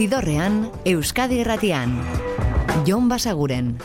Zidorrean, Euskadi Erratian. Jon Basaguren.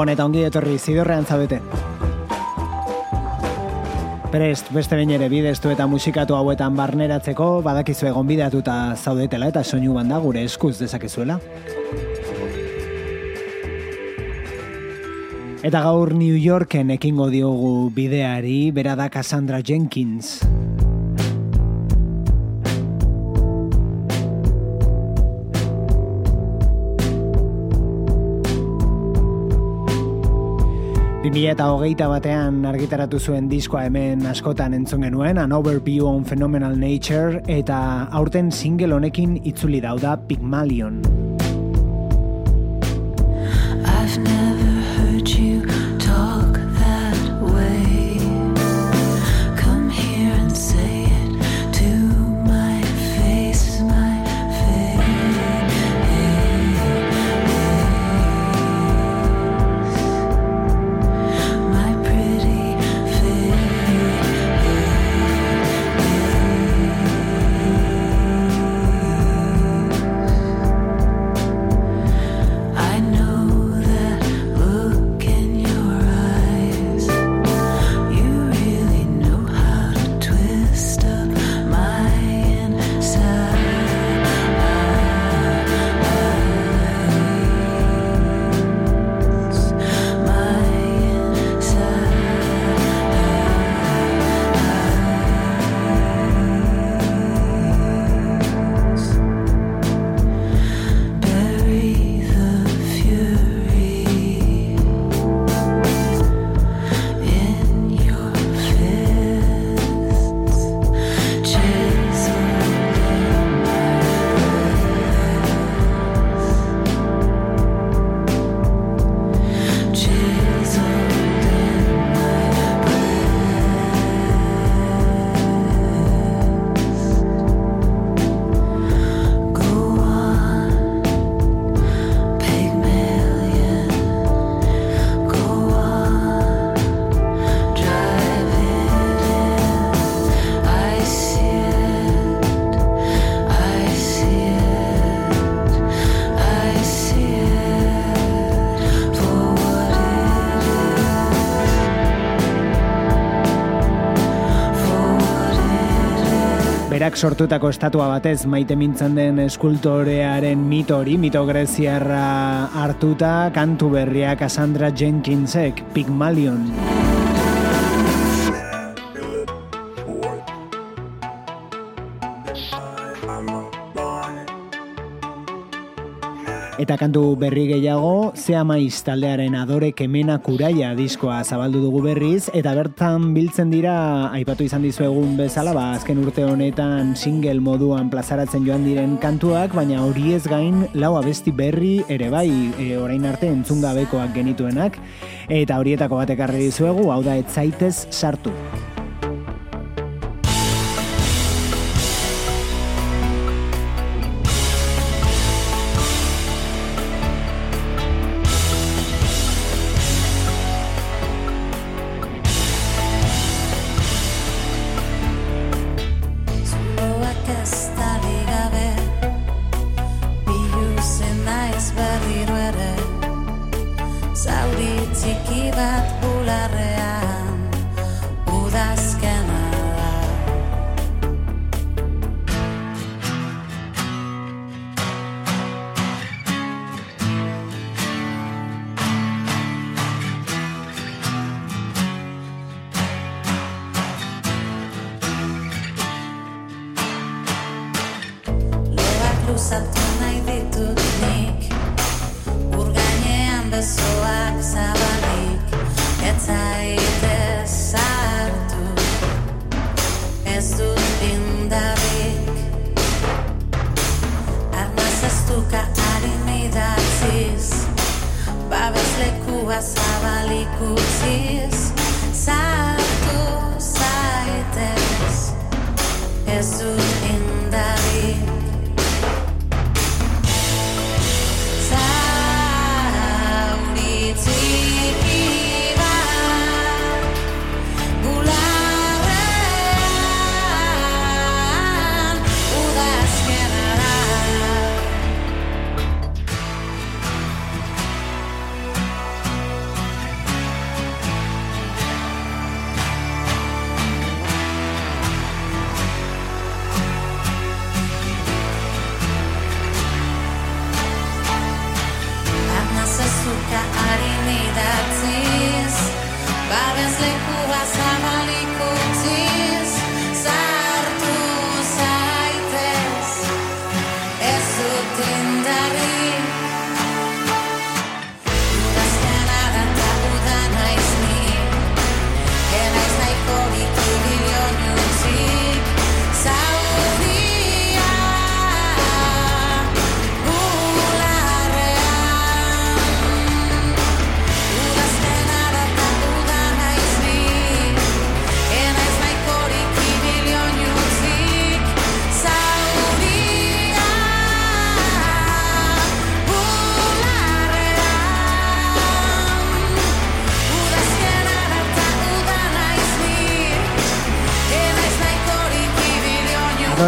Gabon eta ongi etorri zidorrean zabete. Prest, beste bain ere bideztu eta musikatu hauetan barneratzeko, badakizu egon bidatuta zaudetela eta soinu banda gure eskuz dezakezuela. Eta gaur New Yorken ekingo diogu bideari, bera da Cassandra Jenkins. 2000 eta hogeita batean argitaratu zuen diskoa hemen askotan entzun genuen, An Overview on Phenomenal Nature, eta aurten single honekin itzuli dauda Pygmalion. I've never berak sortutako estatua batez maite mintzen den eskultorearen mito hori, mito greziarra hartuta, kantu berria Cassandra Jenkinsek, Pygmalion. Eta kantu berri gehiago, zea maiz taldearen adore kemena kuraia diskoa zabaldu dugu berriz, eta bertan biltzen dira, aipatu izan dizuegun bezala, ba, azken urte honetan single moduan plazaratzen joan diren kantuak, baina hori ez gain lau abesti berri ere bai, e, orain arte entzungabekoak genituenak, eta horietako batek arre dizuegu, hau da etzaitez sartu. something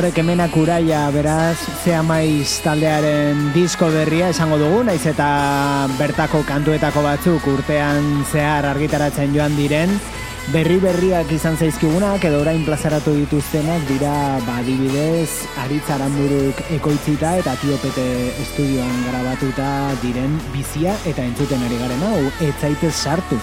Adore kemena kuraia, beraz, zea maiz taldearen disko berria esango dugu, naiz eta bertako kantuetako batzuk urtean zehar argitaratzen joan diren, berri berriak izan zaizkigunak edo orain plazaratu dituztenak dira badibidez Aritz Aranburuk ekoitzita eta Tiopete estudioan grabatuta diren bizia eta entzuten ari garen hau, ez zaitez sartu.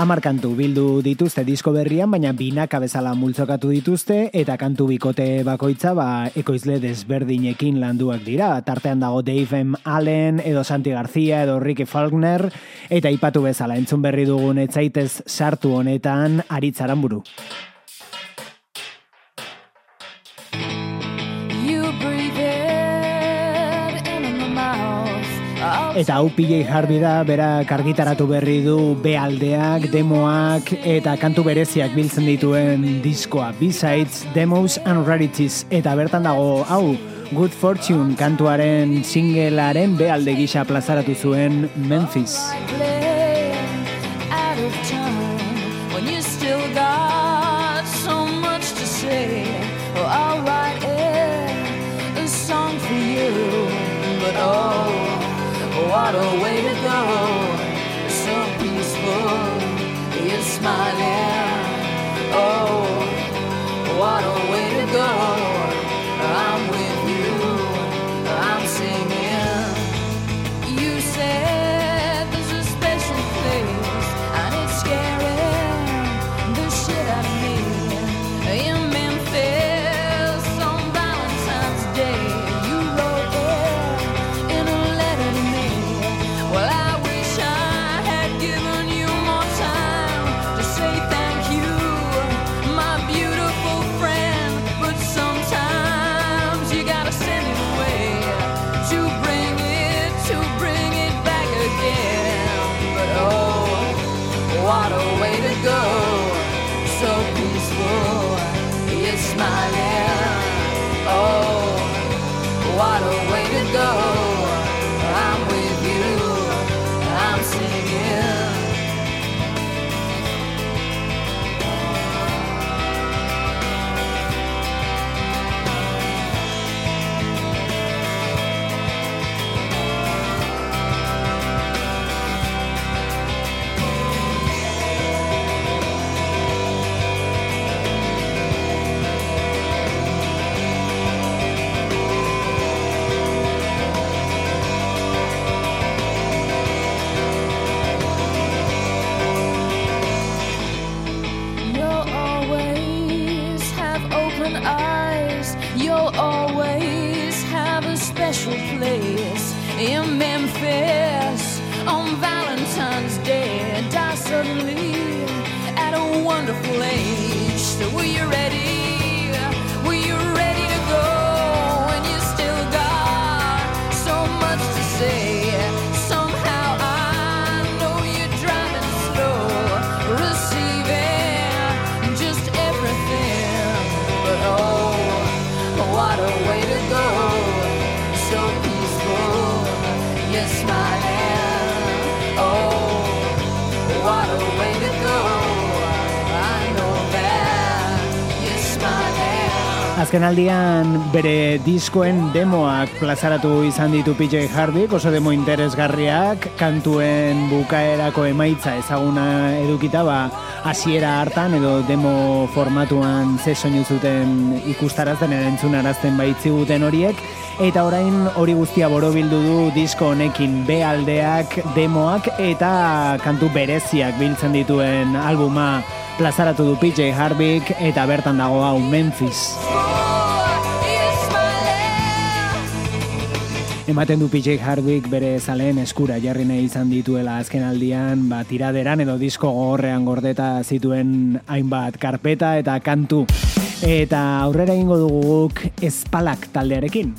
Amar kantu bildu dituzte disko berrian, baina binaka bezala multzokatu dituzte, eta kantu bikote bakoitza ba, ekoizle desberdinekin landuak dira. Tartean dago Dave M. Allen, edo Santi García, edo Ricky Faulkner, eta ipatu bezala entzun berri dugun etzaitez sartu honetan aritzaran buru. Eta hau PJ Harvey da, berak argitaratu berri du bealdeak, demoak eta kantu bereziak biltzen dituen diskoa. B-sides, demos and rarities. Eta bertan dago, hau, Good Fortune kantuaren singlearen bealde gisa plazaratu zuen Memphis. when you still got what a way to go! So peaceful, you're smiling. Go! Azken aldian bere diskoen demoak plazaratu izan ditu PJ Harvik, oso demo interesgarriak, kantuen bukaerako emaitza ezaguna edukita, ba, hasiera hartan edo demo formatuan ze soinu zuten ikustarazten edo entzunarazten baitziguten horiek, eta orain hori guztia borobildu du disko honekin B aldeak, demoak eta kantu bereziak biltzen dituen albuma plazaratu du PJ Harvik eta bertan dago hau Memphis. Ematen du PJ Harvik bere zaleen eskura jarri nahi izan dituela azken aldian, ba, tiraderan edo disko gogorrean gordeta zituen hainbat karpeta eta kantu. Eta aurrera egingo dugu guk espalak taldearekin.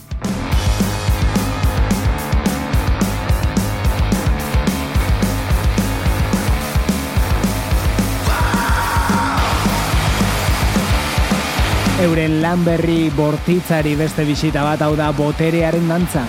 Euren lan berri bortitzari beste bisita bat hau da boterearen dantza.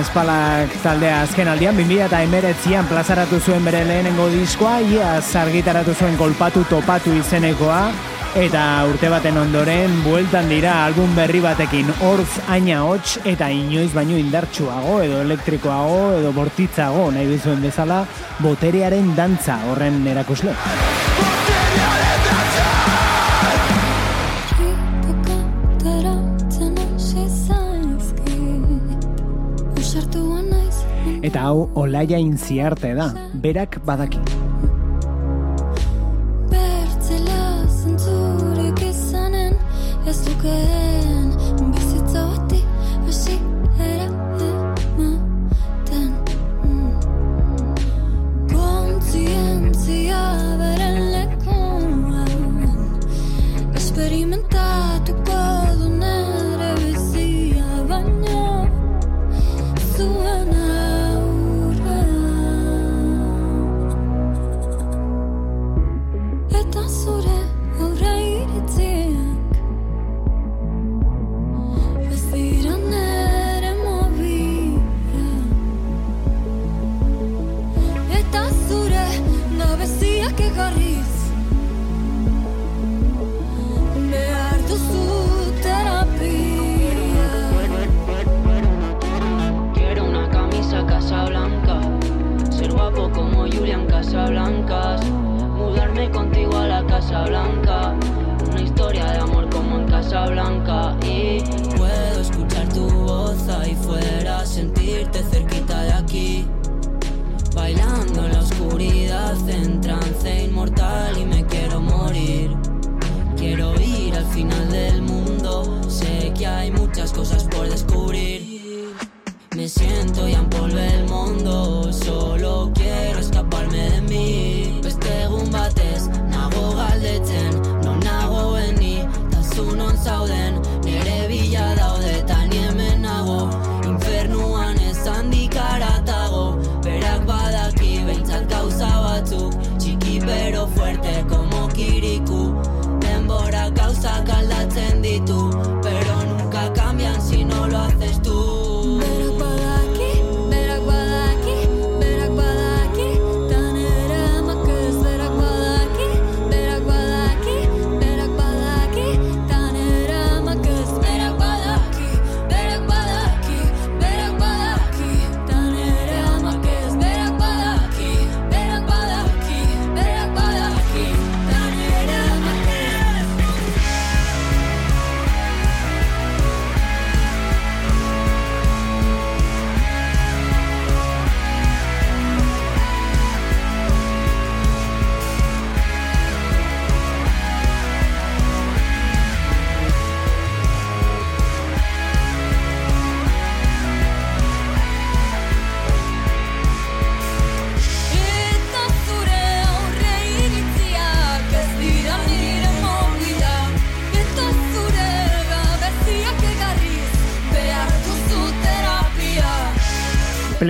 Espalak taldea azken aldian 2000 eta emeretzian plazaratu zuen bere lehenengo diskoa, iaz argitaratu zuen kolpatu topatu izenekoa, eta urte baten ondoren bueltan dira album berri batekin hortz aina hots eta inoiz baino indartsuago edo elektrikoago edo bortitzago nahi bizuen bezala boterearen dantza horren erakusle. Eta hau Olaia Inziarte da, berak badaki.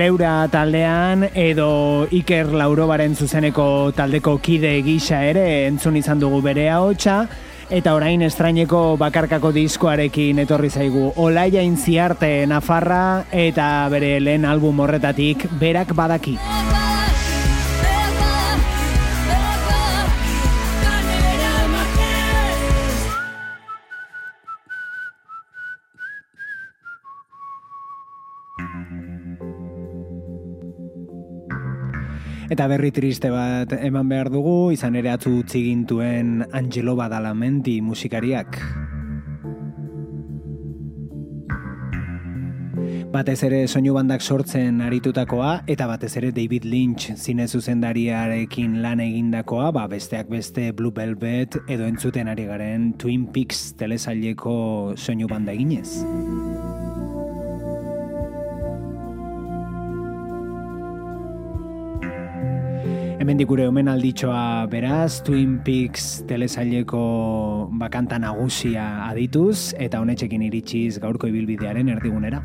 neura taldean edo Iker Laurobaren zuzeneko taldeko kide gisa ere entzun izan dugu bere ahotsa eta orain estraineko bakarkako diskoarekin etorri zaigu. Olaia Inziarte Nafarra eta bere lehen album horretatik berak badaki. Eta berri triste bat eman behar dugu, izan ere atzu utzi gintuen Angelo Badalamenti musikariak. Batez ere soinu bandak sortzen aritutakoa eta batez ere David Lynch zine zuzendariarekin lan egindakoa, ba besteak beste Blue Velvet edo entzuten ari garen Twin Peaks telesaileko soinu banda eginez. Hemendik gure omenalditxoa beraz, Twin Peaks telesaileko bakanta nagusia adituz eta honetxekin iritsiz gaurko ibilbidearen erdigunera.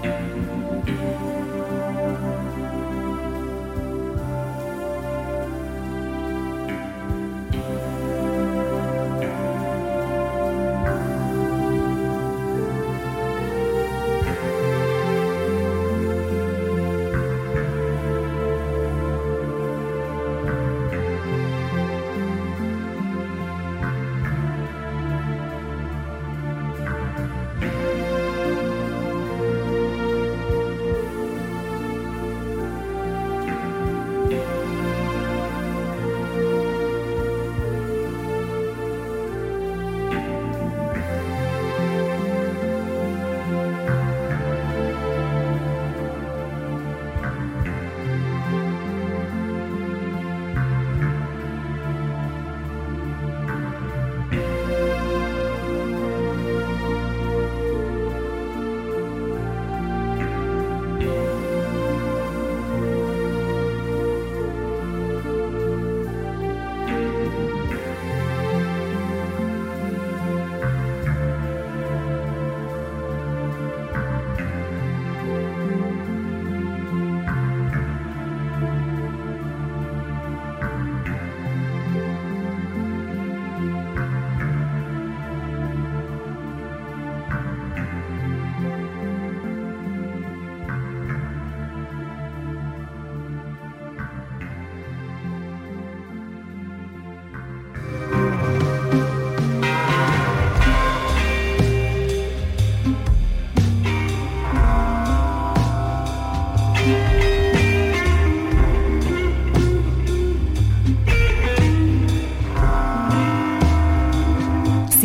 Mm-hmm.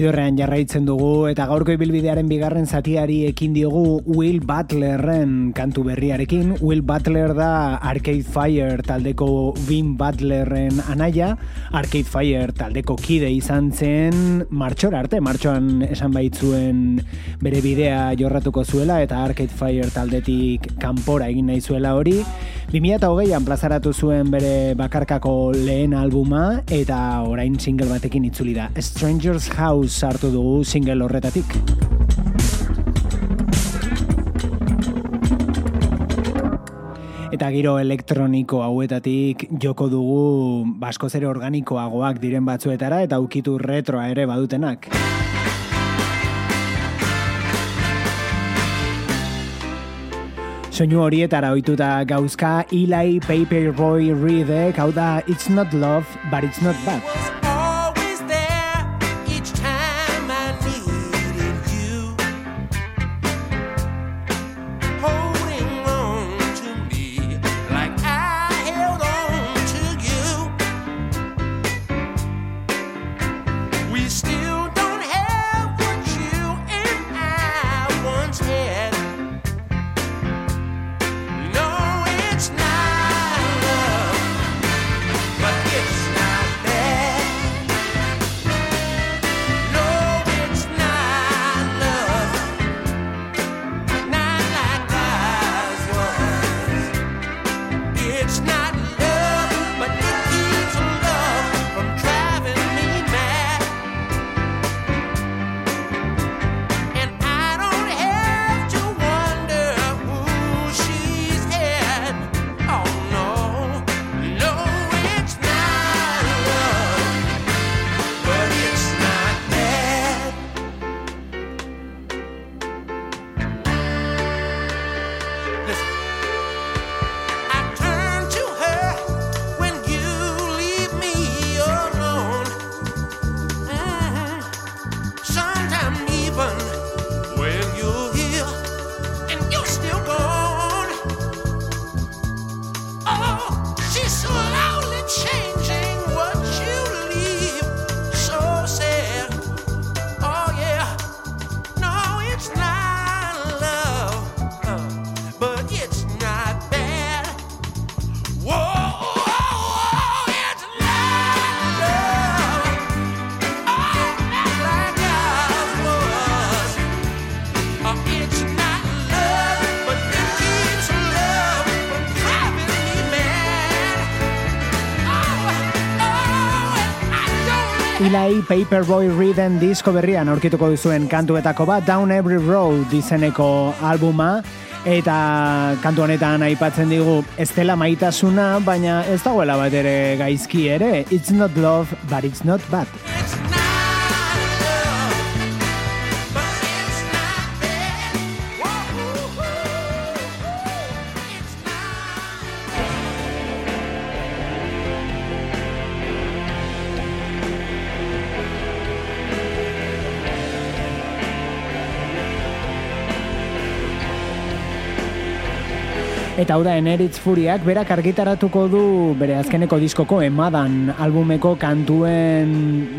Zidorrean jarraitzen dugu eta gaurko ibilbidearen bigarren zatiari ekin diogu Will Butlerren kantu berriarekin. Will Butler da Arcade Fire taldeko Vin Butlerren anaia. Arcade Fire taldeko kide izan zen martxora arte, martxoan esan baitzuen bere bidea jorratuko zuela eta Arcade Fire taldetik kanpora egin nahi zuela hori. 2008an plazaratu zuen bere bakarkako lehen albuma eta orain single batekin itzuli da. Stranger's House sartu dugu single horretatik. Eta giro elektroniko hauetatik joko dugu basko zere organikoagoak diren batzuetara eta ukitu retroa ere badutenak. Soinu horietara ohituta gauzka Eli Paperboy Reedek, hau da It's Not Love, but It's Not Bad. Eli Paperboy Reeden disko berrian aurkituko duzuen kantuetako bat Down Every Road izeneko albuma eta kantu honetan aipatzen digu ez dela maitasuna, baina ez dagoela bat ere gaizki ere. It's not love, but it's not bad. Eta hau da Eneritz Furiak berak argitaratuko du bere azkeneko diskoko emadan albumeko kantuen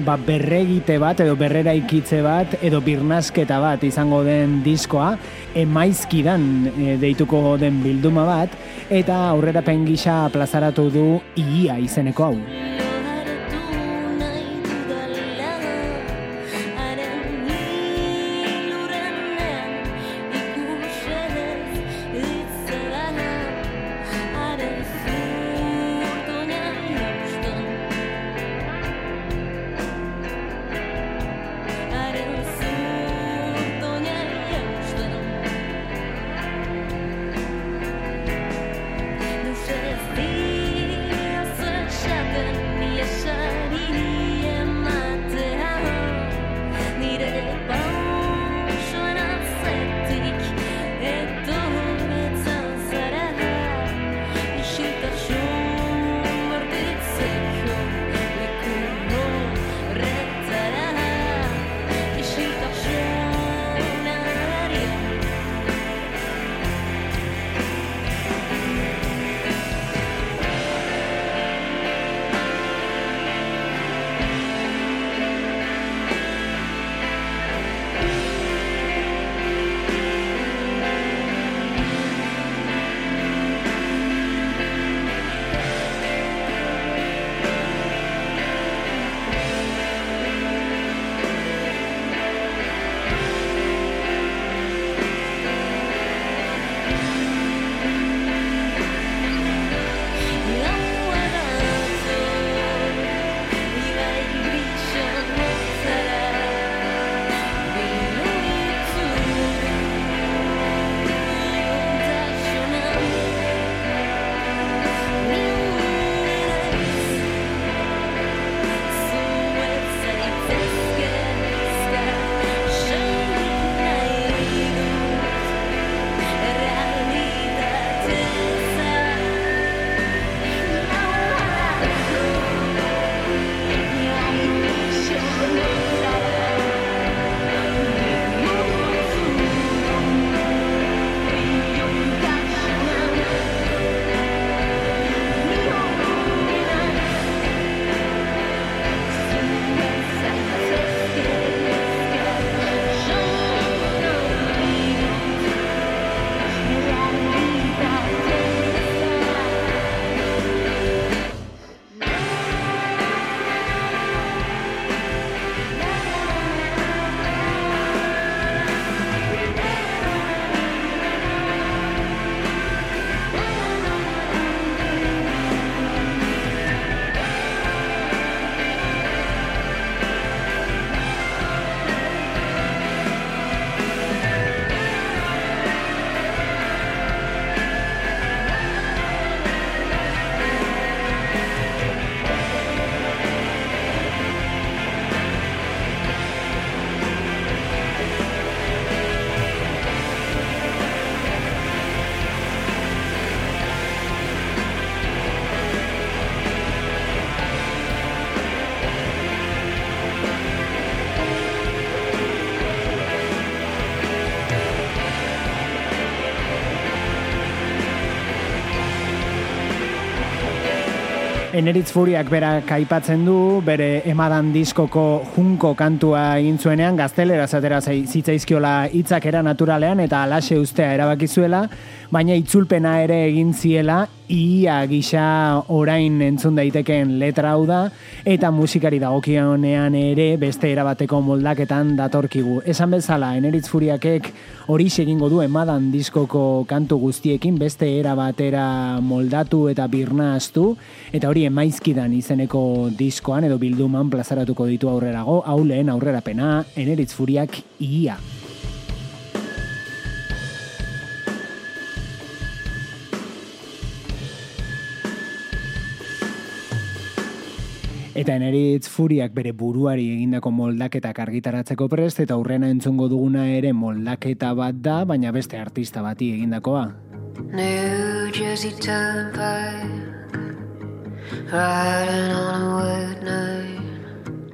ba, berregite bat edo berrera ikitze bat edo birnasketa bat izango den diskoa emaizkidan e, deituko den bilduma bat eta aurrera gisa plazaratu du ia izeneko hau. Eneritz Furiak berak aipatzen du, bere emadan diskoko junko kantua egin zuenean, gaztelera zatera zai- zitzaizkiola hitzak era naturalean eta alaxe ustea erabaki zuela, baina itzulpena ere egin ziela, ia gisa orain entzun daitekeen letra hau da, eta musikari dagokionean ere beste erabateko moldaketan datorkigu. Esan bezala, Eneritz Furiakek hori egingo du emadan diskoko kantu guztiekin beste era batera moldatu eta birnaztu, eta hori emaizkidan izeneko diskoan edo bilduman plazaratuko ditu aurrerago, hau lehen aurrerapena, Eneritz Furiak ia. Eta eneritz furiak bere buruari egindako moldaketak argitaratzeko prest eta aurrena entzungo duguna ere moldaketa bat da, baina beste artista bati egindakoa. New Jersey Turnpike, riding on a wet night.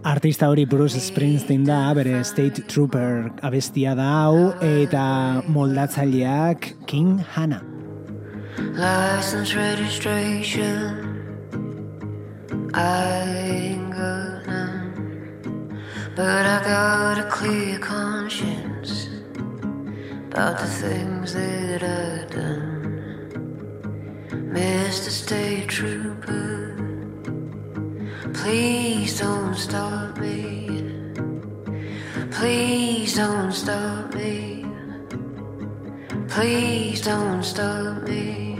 Artista hori Bruce Springsteen da, bere State Trooper abestia da hau, eta moldatzaileak King Hannah. License registration, I ain't got none. But I got a clear conscience about the things that I've done. Mr. State Trooper, please don't stop me. Please don't stop me. Please don't stop me.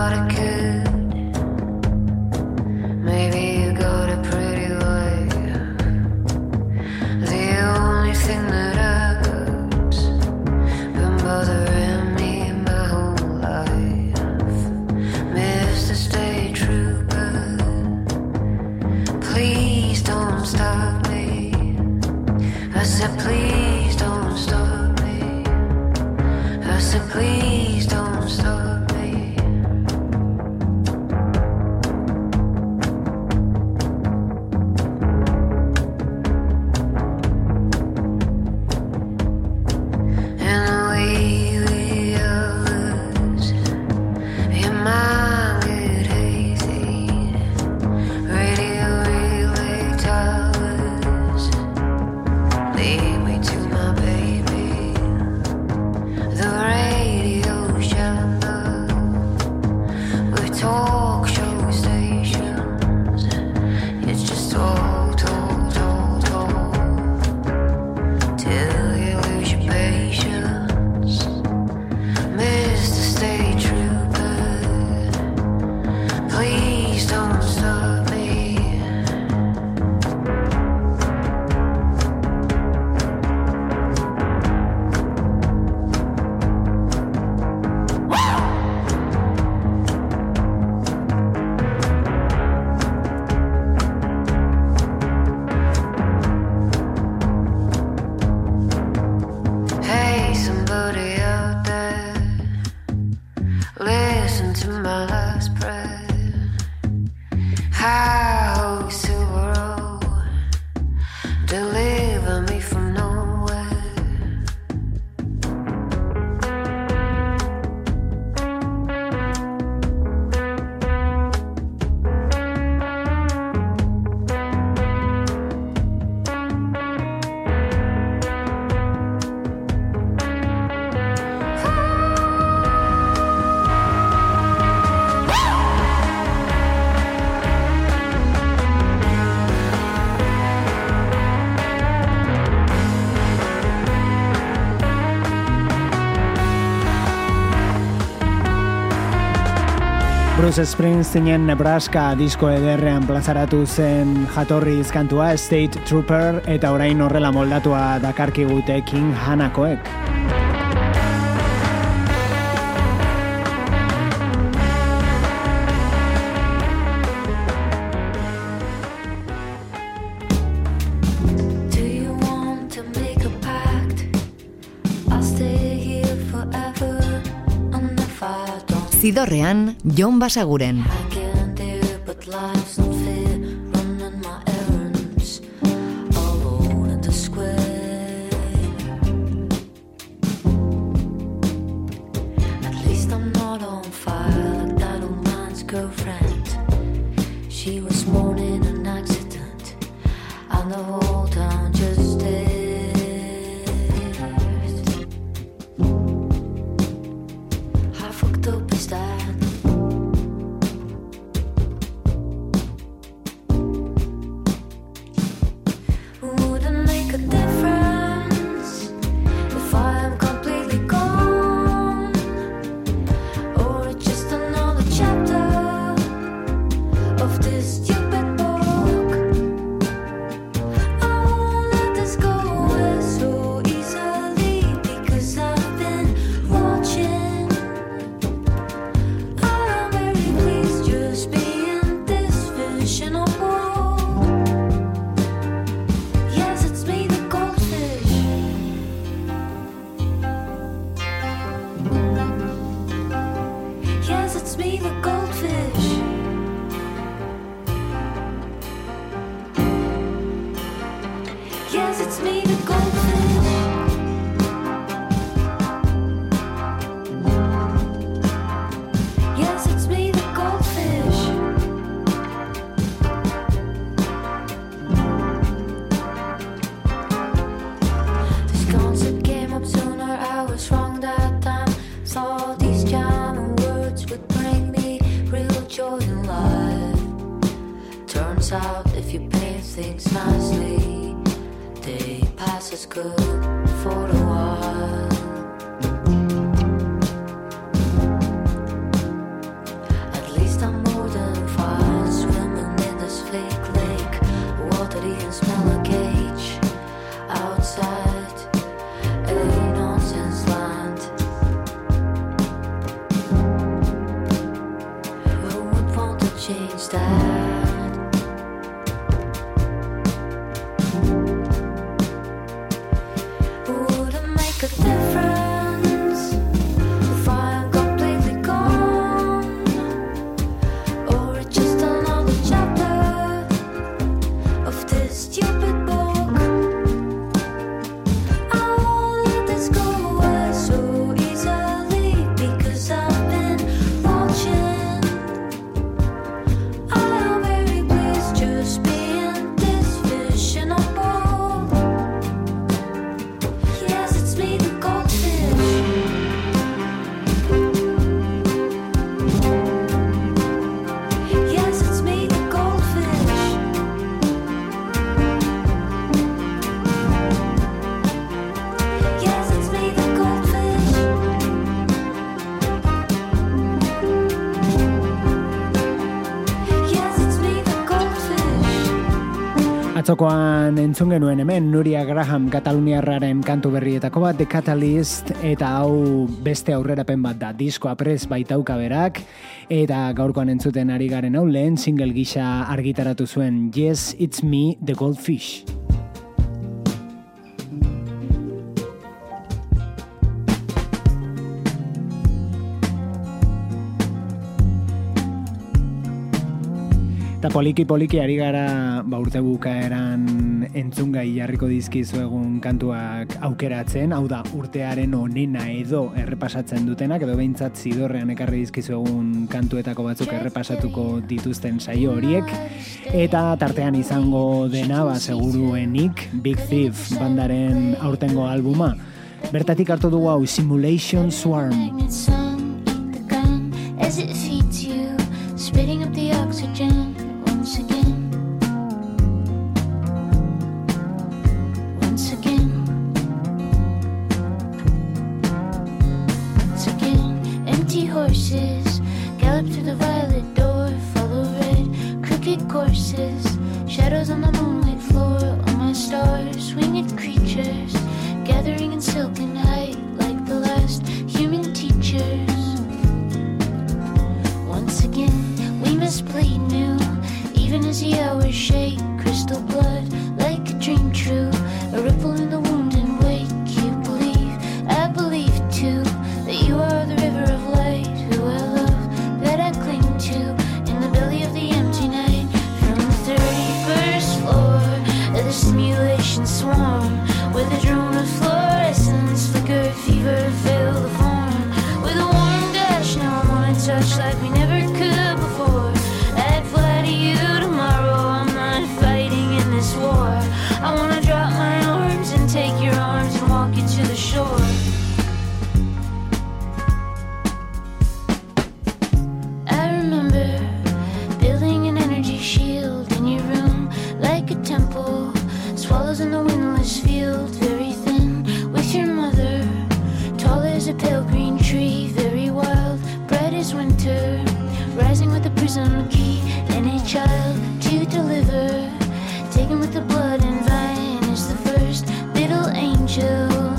You Bruce Springsteenen Nebraska disko ederrean plazaratu zen jatorriz kantua State Trooper eta orain horrela moldatua dakarkigute King Hanakoek. Don't, Zidorrean, Jon Basaguren. Gaurkoan entzun genuen hemen Nuria Graham Kataluniarraren kantu berrietako bat The Catalyst eta hau beste aurrerapen bat da diskoa pres baitauka berak eta gaurkoan entzuten ari garen hau lehen single gisa argitaratu zuen Yes, It's Me, The Goldfish. poliki poliki ari gara ba urte bukaeran entzun gai jarriko dizkizu egun kantuak aukeratzen, hau da urtearen onena edo errepasatzen dutenak edo behintzat zidorrean ekarri dizkizu egun kantuetako batzuk errepasatuko dituzten saio horiek. Eta tartean izango dena ba seguruenik Big Thief bandaren aurtengo albuma. Bertatik hartu dugu hau Simulation Swarm. Spitting up the oxygen. prison key and a child to deliver. Taken with the blood and vine is the first little angel.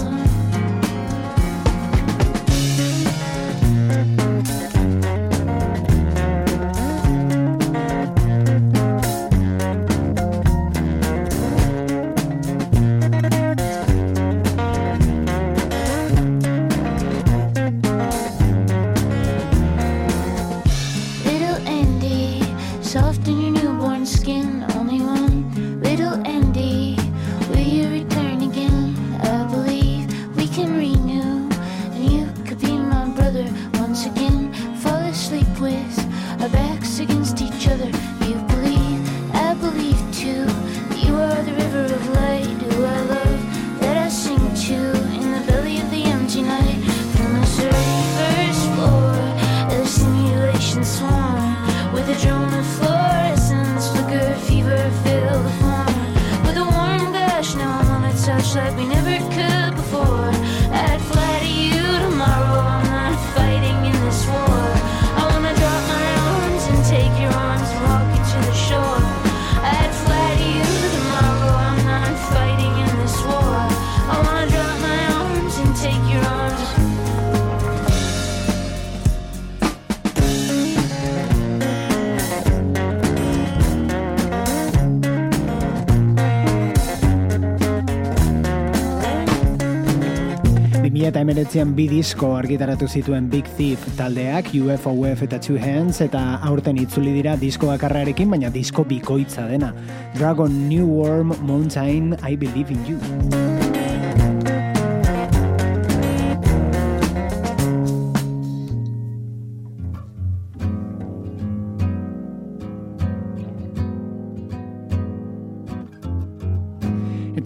2019an bi disko argitaratu zituen Big Thief taldeak, UFOF eta Two Hands, eta aurten itzuli dira disko bakarrarekin, baina disko bikoitza dena. Dragon New Worm Mountain, I Believe in You.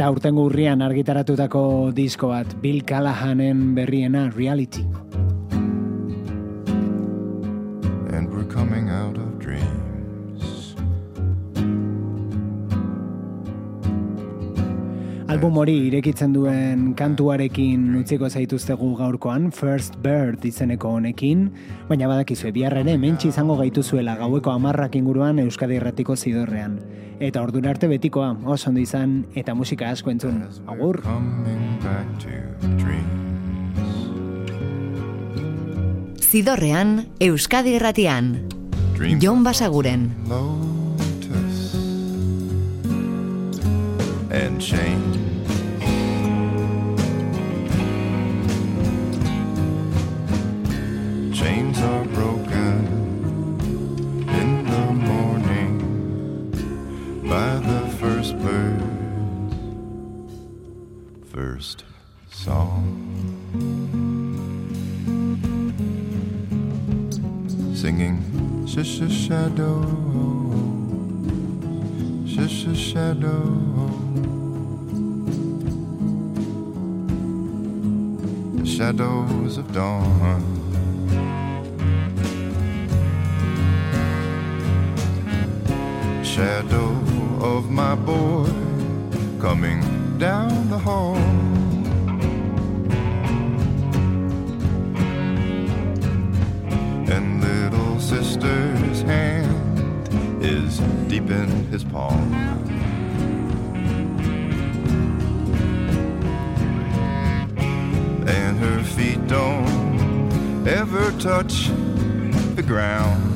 Eta aurtengo urrian argitaratutako disko bat, Bill Callahanen berriena, Reality. Album hori irekitzen duen kantuarekin utziko zaituztegu gaurkoan, First Bird izeneko honekin, baina badakizue bihar ere mentsi izango gaituzuela gaueko amarrak inguruan Euskadi Erratiko zidorrean. Eta ordura arte betikoa, oso ondo izan, eta musika asko entzun. Agur! Zidorrean, Euskadi Irratian. Dreams Jon Basaguren. And change. Chains are broken in the morning by the first bird, first song. singing Shish shadow Shish shadow. The shadows of dawn. Shadow of my boy coming down the hall in his palm. And her feet don't ever touch the ground.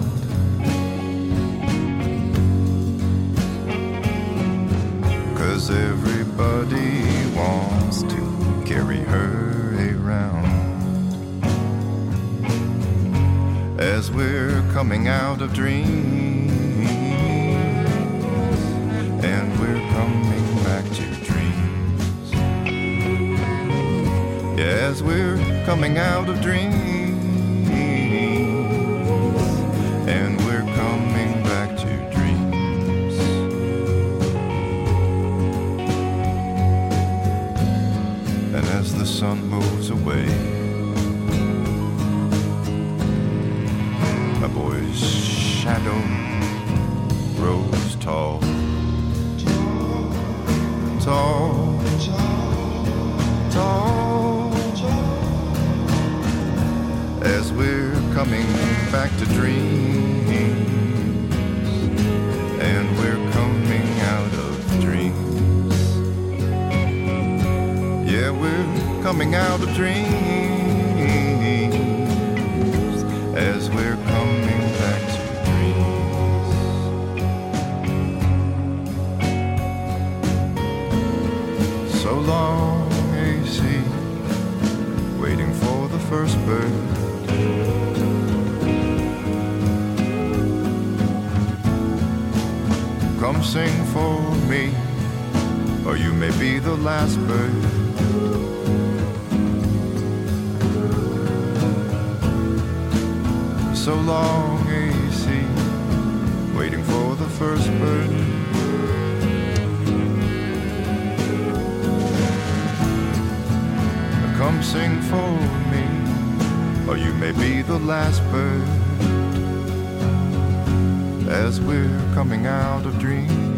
Cause everybody wants to carry her around as we're coming out of dreams we're coming out of dreams back to dreams, and we're coming out of dreams. Yeah, we're coming out of dreams as we're coming back to dreams. So long, AC, waiting for the first bird. Come sing for me, or you may be the last bird. so long AC, waiting for the first bird. Come sing for me, or you may be the last bird. As we're coming out of dreams,